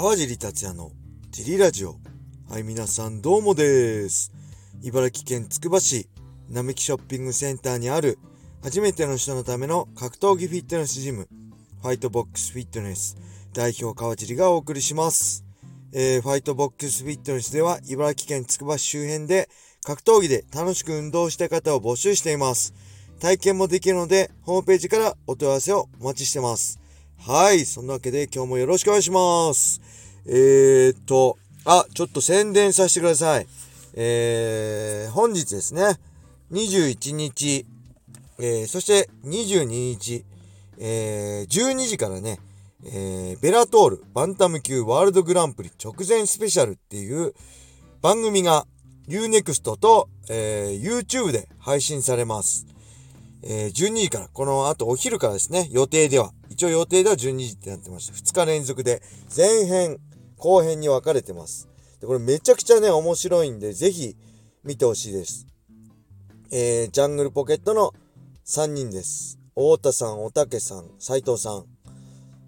川尻達也のジリラジオ。はい、皆さんどうもです。茨城県つくば市並木ショッピングセンターにある初めての人のための格闘技フィットネスジム、ファイトボックスフィットネス代表川尻がお送りします。えー、ファイトボックスフィットネスでは茨城県つくば市周辺で格闘技で楽しく運動した方を募集しています。体験もできるので、ホームページからお問い合わせをお待ちしてます。はい。そんなわけで今日もよろしくお願いします。えー、っと、あ、ちょっと宣伝させてください。えー、本日ですね、21日、えー、そして22日、えー、12時からね、えー、ベラトールバンタム級ワールドグランプリ直前スペシャルっていう番組が UNEXT と、えー、YouTube で配信されます。えー、12時から、この後お昼からですね、予定では、一応予定では12時ってなってました。2日連続で、前編、後編に分かれてます。で、これめちゃくちゃね、面白いんで、ぜひ見てほしいです。えー、ジャングルポケットの3人です。太田さん、おたけさん、斉藤さん。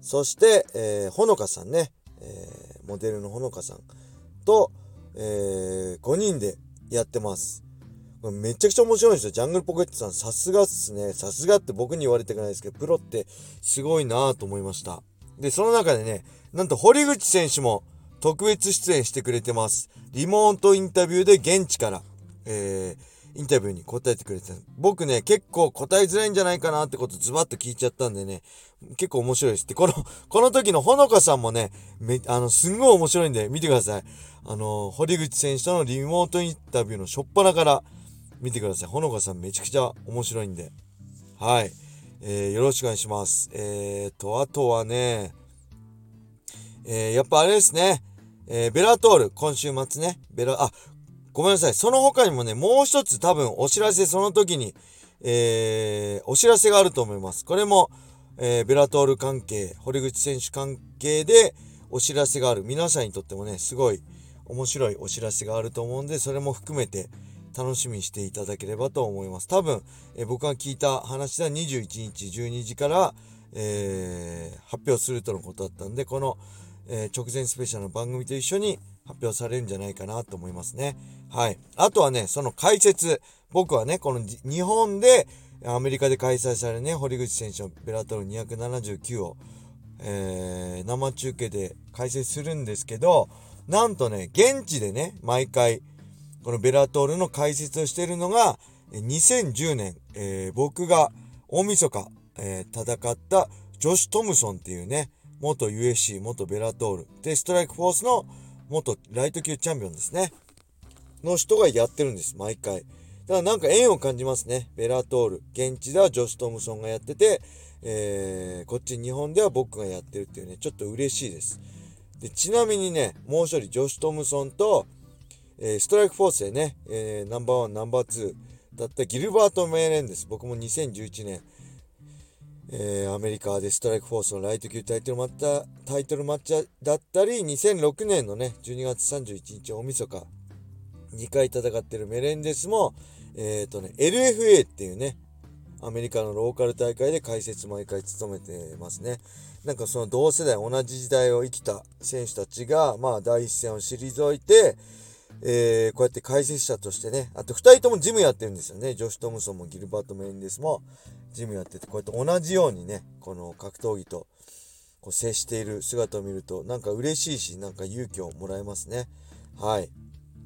そして、えー、ほのかさんね。えー、モデルのほのかさんと、えー、5人でやってます。めちゃくちゃ面白いんですよ。ジャングルポケットさん、さすがっすね。さすがって僕に言われてないですけど、プロってすごいなぁと思いました。で、その中でね、なんと堀口選手も特別出演してくれてます。リモートインタビューで現地から、えー、インタビューに答えてくれて僕ね、結構答えづらいんじゃないかなってことズバッと聞いちゃったんでね、結構面白いです。で、この、この時のほのかさんもね、め、あの、すんごい面白いんで見てください。あの、堀口選手とのリモートインタビューの初っ端から見てください。ほのかさんめちゃくちゃ面白いんで。はい。えー、よろしくお願いします。えーと、あとはね、えー、やっぱあれですね。えー、ベラトール、今週末ね。ベラ、あ、ごめんなさい。その他にもね、もう一つ多分お知らせ、その時に、えー、お知らせがあると思います。これも、えー、ベラトール関係、堀口選手関係でお知らせがある。皆さんにとってもね、すごい面白いお知らせがあると思うんで、それも含めて楽しみにしていただければと思います。多分、え、僕が聞いた話では21日12時から、えー、発表するとのことだったんで、この、えー、直前スペシャルの番組と一緒に発表されるんじゃないかなと思いますね。はい。あとはね、その解説。僕はね、この日本でアメリカで開催されるね、堀口選手のベラトル279を、えー、生中継で解説するんですけど、なんとね、現地でね、毎回、このベラトールの解説をしているのが、2010年、えー、僕が大晦日、えー、戦ったジョシュ・トムソンっていうね、元 USC、元ベラトール、で、ストライクフォースの元ライト級チャンピオンですね。の人がやってるんです、毎回。だからなんか縁を感じますね。ベラトール。現地ではジョシュ・トムソンがやってて、えー、こっち日本では僕がやってるっていうね、ちょっと嬉しいです。で、ちなみにね、もう一人、ジョシュ・トムソンと、えー、ストライクフォースでね、えー、ナンバーワン、ナンバーツーだったギルバート・メーレンです。僕も2011年、えー、アメリカでストライクフォースのライト級タイトルマッチタイトルマッチだったり、2006年のね、12月31日大晦日、2回戦ってるメレンデスも、えっ、とね、LFA っていうね、アメリカのローカル大会で解説毎回務めてますね。なんかその同世代、同じ時代を生きた選手たちが、まあ第一線を退いて、えー、こうやって解説者としてね、あと2人ともジムやってるんですよね。ジョシュ・トムソンもギルバート・メレンデスもジムやってて、こうやって同じようにね、この格闘技とこう接している姿を見ると、なんか嬉しいし、なんか勇気をもらえますね。はい。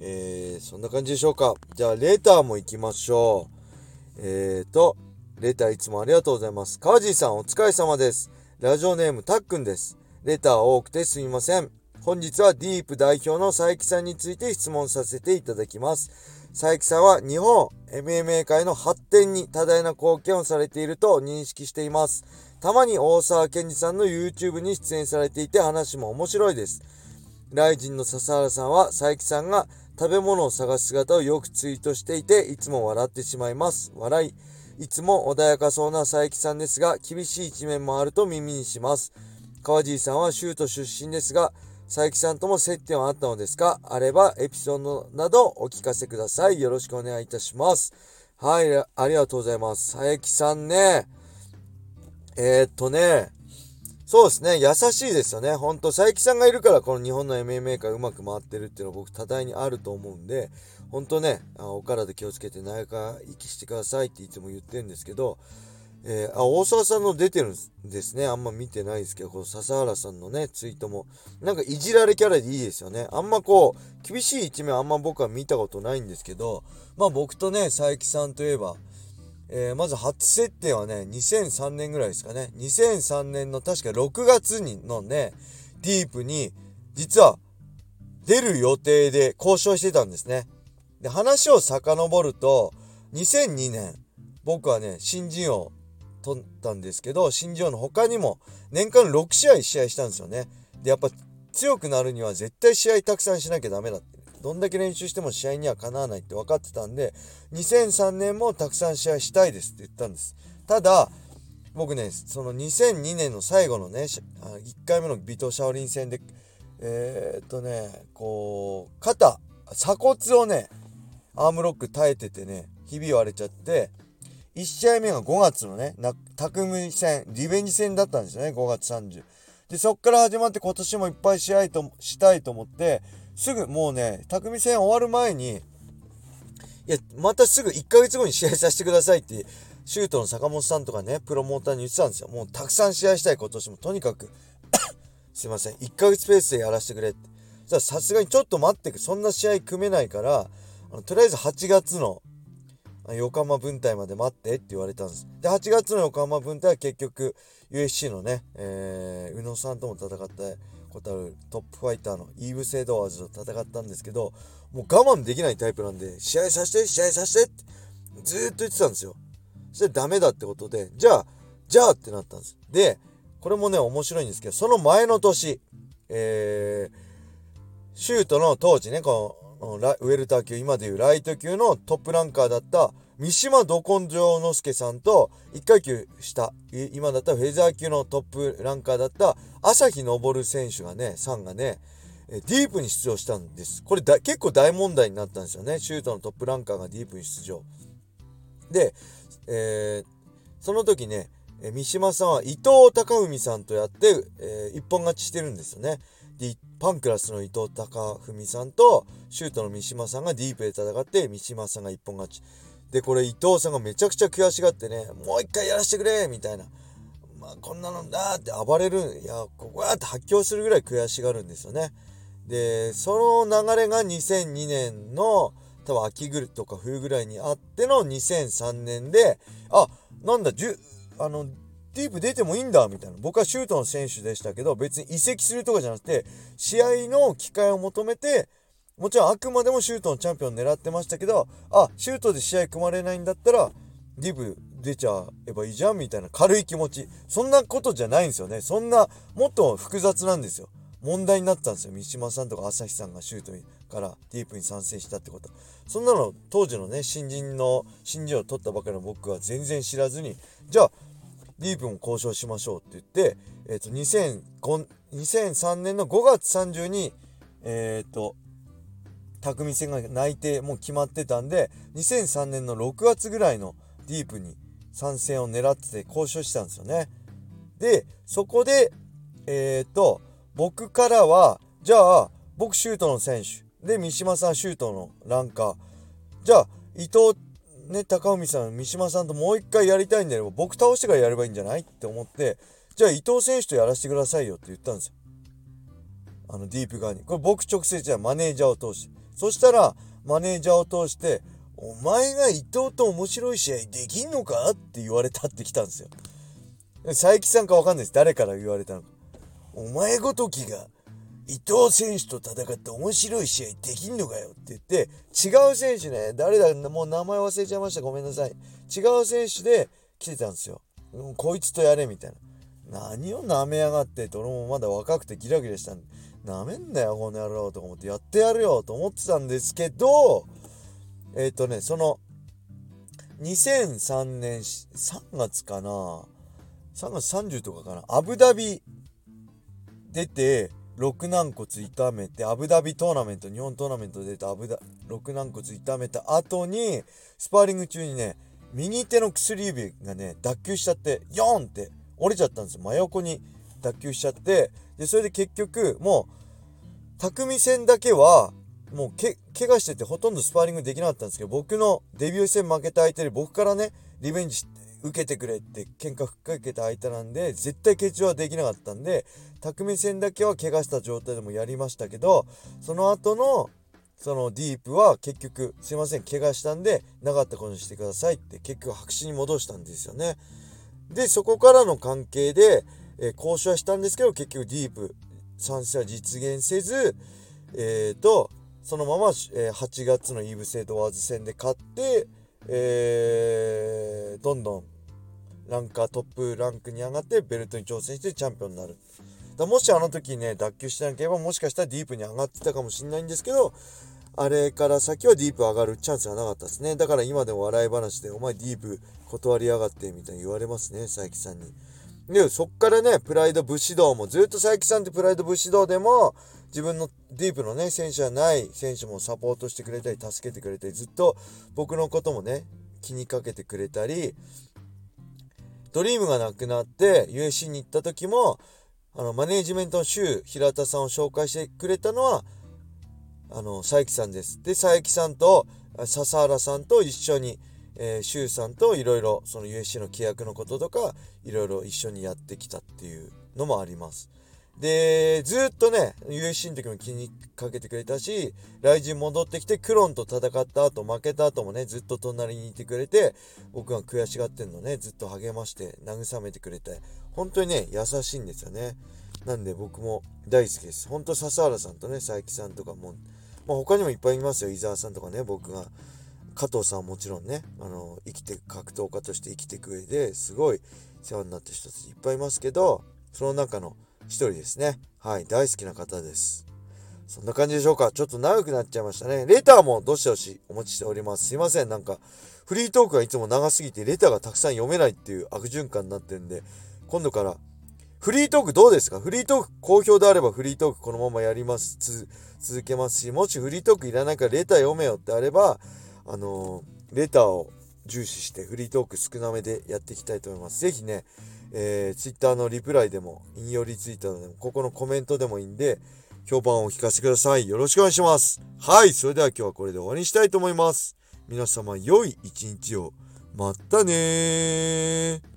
えー、そんな感じでしょうか。じゃあ、レーターも行きましょう。えーと、レターいつもありがとうございます。川地さんお疲れ様です。ラジオネームたっくんです。レター多くてすみません。本日はディープ代表の佐伯さんについて質問させていただきます。佐伯さんは日本 MMA 界の発展に多大な貢献をされていると認識しています。たまに大沢健二さんの YouTube に出演されていて話も面白いです。ライジンの笹原さんは佐伯さんが食べ物を探す姿をよくツイートしていて、いつも笑ってしまいます。笑い。いつも穏やかそうな佐伯さんですが、厳しい一面もあると耳にします。川尻さんは州都出身ですが、佐伯さんとも接点はあったのですか？あればエピソードなどお聞かせください。よろしくお願いいたします。はい、ありがとうございます。佐伯さんね、えー、っとね、そうですね。優しいですよね。ほんと、佐伯さんがいるから、この日本の MMA がうまく回ってるっていうのは僕多大にあると思うんで、ほんとね、お体気をつけて長生きしてくださいっていつも言ってるんですけど、えー、あ、大沢さんの出てるんですね。あんま見てないですけど、この笹原さんのね、ツイートも。なんかいじられキャラでいいですよね。あんまこう、厳しい一面あんま僕は見たことないんですけど、まあ僕とね、佐伯さんといえば、えー、まず初設定はね、2003年ぐらいですかね。2003年の確か6月にのね、ディープに、実は出る予定で交渉してたんですね。で、話を遡ると、2002年、僕はね、新人王取ったんですけど、新人王の他にも年間6試合試合したんですよね。で、やっぱ強くなるには絶対試合たくさんしなきゃダメだって。どんだけ練習しても試合にはかなわないって分かってたんで、2003年もたくさん試合したいですって言ったんです。ただ、僕ね、その2002年の最後のね、1回目のビト・シャオリン戦で、えー、っとね、こう、肩、鎖骨をね、アームロック耐えててね、ひび割れちゃって、1試合目が5月のね、匠戦、リベンジ戦だったんですよね、5月30。で、そっから始まって今年もいっぱい試合としたいと思って、すぐもうね、匠戦終わる前に、いや、またすぐ1ヶ月後に試合させてくださいって、シュートの坂本さんとかね、プロモーターに言ってたんですよ。もうたくさん試合したい今年も。とにかく すいません。1ヶ月ペースでやらせてくれって。じゃさすがにちょっと待ってく。そんな試合組めないから、あのとりあえず8月の横浜分隊まで待ってって言われたんです。で、8月の横浜分隊は結局 USC のね、えー、宇野さんとも戦ってことあるトップファイターのイーブ・セドワーズと戦ったんですけど、もう我慢できないタイプなんで、試合させて、試合させてってずっと言ってたんですよ。そしてダメだってことで、じゃあ、じゃあってなったんです。で、これもね、面白いんですけど、その前の年、えー、シュートの当時ね、こウェルター級、今でいうライト級のトップランカーだった三島ど根性之助さんと1階級下、今だったらフェザー級のトップランカーだった朝日昇選手がね、さんがね、ディープに出場したんです。これだ結構大問題になったんですよね。シュートのトップランカーがディープに出場。で、えー、その時ね、三島さんは伊藤隆文さんとやって、えー、一本勝ちしてるんですよね。で、パンクラスの伊藤隆文さんと、シュートの三島さんがディープで戦って、三島さんが一本勝ち。で、これ伊藤さんがめちゃくちゃ悔しがってね、もう一回やらせてくれみたいな。まあ、こんなのだって暴れる。いや、ここやって発狂するぐらい悔しがるんですよね。で、その流れが2002年の、多分秋ぐるとか冬ぐらいにあっての2003年で、あ、なんだ、じゅ、あの、ディープ出てもいいんだ、みたいな。僕はシュートの選手でしたけど、別に移籍するとかじゃなくて、試合の機会を求めて、もちろんあくまでもシュートのチャンピオン狙ってましたけど、あ、シュートで試合組まれないんだったら、ディブ出ちゃえばいいじゃんみたいな軽い気持ち。そんなことじゃないんですよね。そんな、もっと複雑なんですよ。問題になったんですよ。三島さんとか朝日さんがシュートからディープに参戦したってこと。そんなの当時のね、新人の、新人を取ったばかりの僕は全然知らずに、じゃあ、ディープも交渉しましょうって言って、えっ、ー、と、2005 2003年の5月30に、えっ、ー、と、匠戦が内定もう決まってたんで2003年の6月ぐらいのディープに参戦を狙ってて交渉したんですよね。でそこでえっ、ー、と僕からはじゃあ僕シュートの選手で三島さんシュートのランカーじゃあ伊藤ね高海さん三島さんともう一回やりたいんであれば僕倒してからやればいいんじゃないって思ってじゃあ伊藤選手とやらせてくださいよって言ったんですよ。あのディープ側に。これ僕直接じゃあマネージャーを通して。そしたら、マネージャーを通して、お前が伊藤と面白い試合できんのかって言われたって来たんですよ。佐伯さんかわかんないです。誰から言われたのか。お前ごときが伊藤選手と戦って面白い試合できんのかよって言って、違う選手ね、誰だ、もう名前忘れちゃいました。ごめんなさい。違う選手で来てたんですよ。こいつとやれみたいな。何を舐めやがってって、俺もまだ若くてギラギラしたんで。なめんなよ、この野郎とか思ってやってやるよと思ってたんですけど、えっ、ー、とね、その、2003年3月かな3月30とかかなアブダビ出て、肋軟骨痛めて、アブダビトーナメント、日本トーナメント出て、アブダ、肋軟骨痛めた後に、スパーリング中にね、右手の薬指がね、脱臼しちゃって、ヨーンって折れちゃったんですよ。真横に脱臼しちゃってでそれで結局もう匠戦だけはもうけ怪我しててほとんどスパーリングできなかったんですけど僕のデビュー戦負けた相手で僕からねリベンジ受けてくれって喧嘩ふっかけた相手なんで絶対欠場はできなかったんで匠戦だけは怪我した状態でもやりましたけどその後のそのディープは結局すいません怪我したんでなかったことにしてくださいって結局白紙に戻したんですよねでそこからの関係で、えー、交渉はしたんですけど結局ディープ参戦は実現せずえっ、ー、とそのまま、えー、8月のイーブ・セドワーズ戦で勝って、えー、どんどんランカートップランクに上がってベルトに挑戦してチャンピオンになる。だもしあの時ね脱臼してなければもしかしたらディープに上がってたかもしれないんですけどあれから先はディープ上がるチャンスがなかったですねだから今でも笑い話で「お前ディープ断りやがって」みたいに言われますね佐伯さんに。でそっからねプライド武士道もずっと佐伯さんってプライド武士道でも自分のディープのね、選手じゃない選手もサポートしてくれたり、助けてくれたり、ずっと僕のこともね、気にかけてくれたり、ドリームがなくなって USC に行った時も、あの、マネージメントの周平田さんを紹介してくれたのは、あの、佐伯さんです。で、佐伯さんと笹原さんと一緒に、えー、周さんといろいろその USC の契約のこととか、いろいろ一緒にやってきたっていうのもあります。で、ずっとね、USC の時も気にかけてくれたし、来人戻ってきて、クロンと戦った後、負けた後もね、ずっと隣にいてくれて、僕が悔しがってんのね、ずっと励まして、慰めてくれて、本当にね、優しいんですよね。なんで僕も大好きです。本当笹原さんとね、佐伯さんとかも、まあ、他にもいっぱいいますよ。伊沢さんとかね、僕が。加藤さんもちろんね、あの、生きて、格闘家として生きていく上ですごい世話になった人たちいっぱいいますけど、その中の一人ですね。はい、大好きな方です。そんな感じでしょうか。ちょっと長くなっちゃいましたね。レターもどしどしお持ちしております。すいません。なんか、フリートークがいつも長すぎて、レターがたくさん読めないっていう悪循環になってるんで、今度から、フリートークどうですか？フリートーク好評であればフリートークこのままやります。続けますし、もしフリートークいらないからレター読めよってあれば、あのー、レターを重視してフリートーク少なめでやっていきたいと思います。ぜひね、えー、Twitter のリプライでも、引用リツイートでも、ここのコメントでもいいんで、評判をお聞かせください。よろしくお願いします。はい、それでは今日はこれで終わりにしたいと思います。皆様、良い一日を。またねー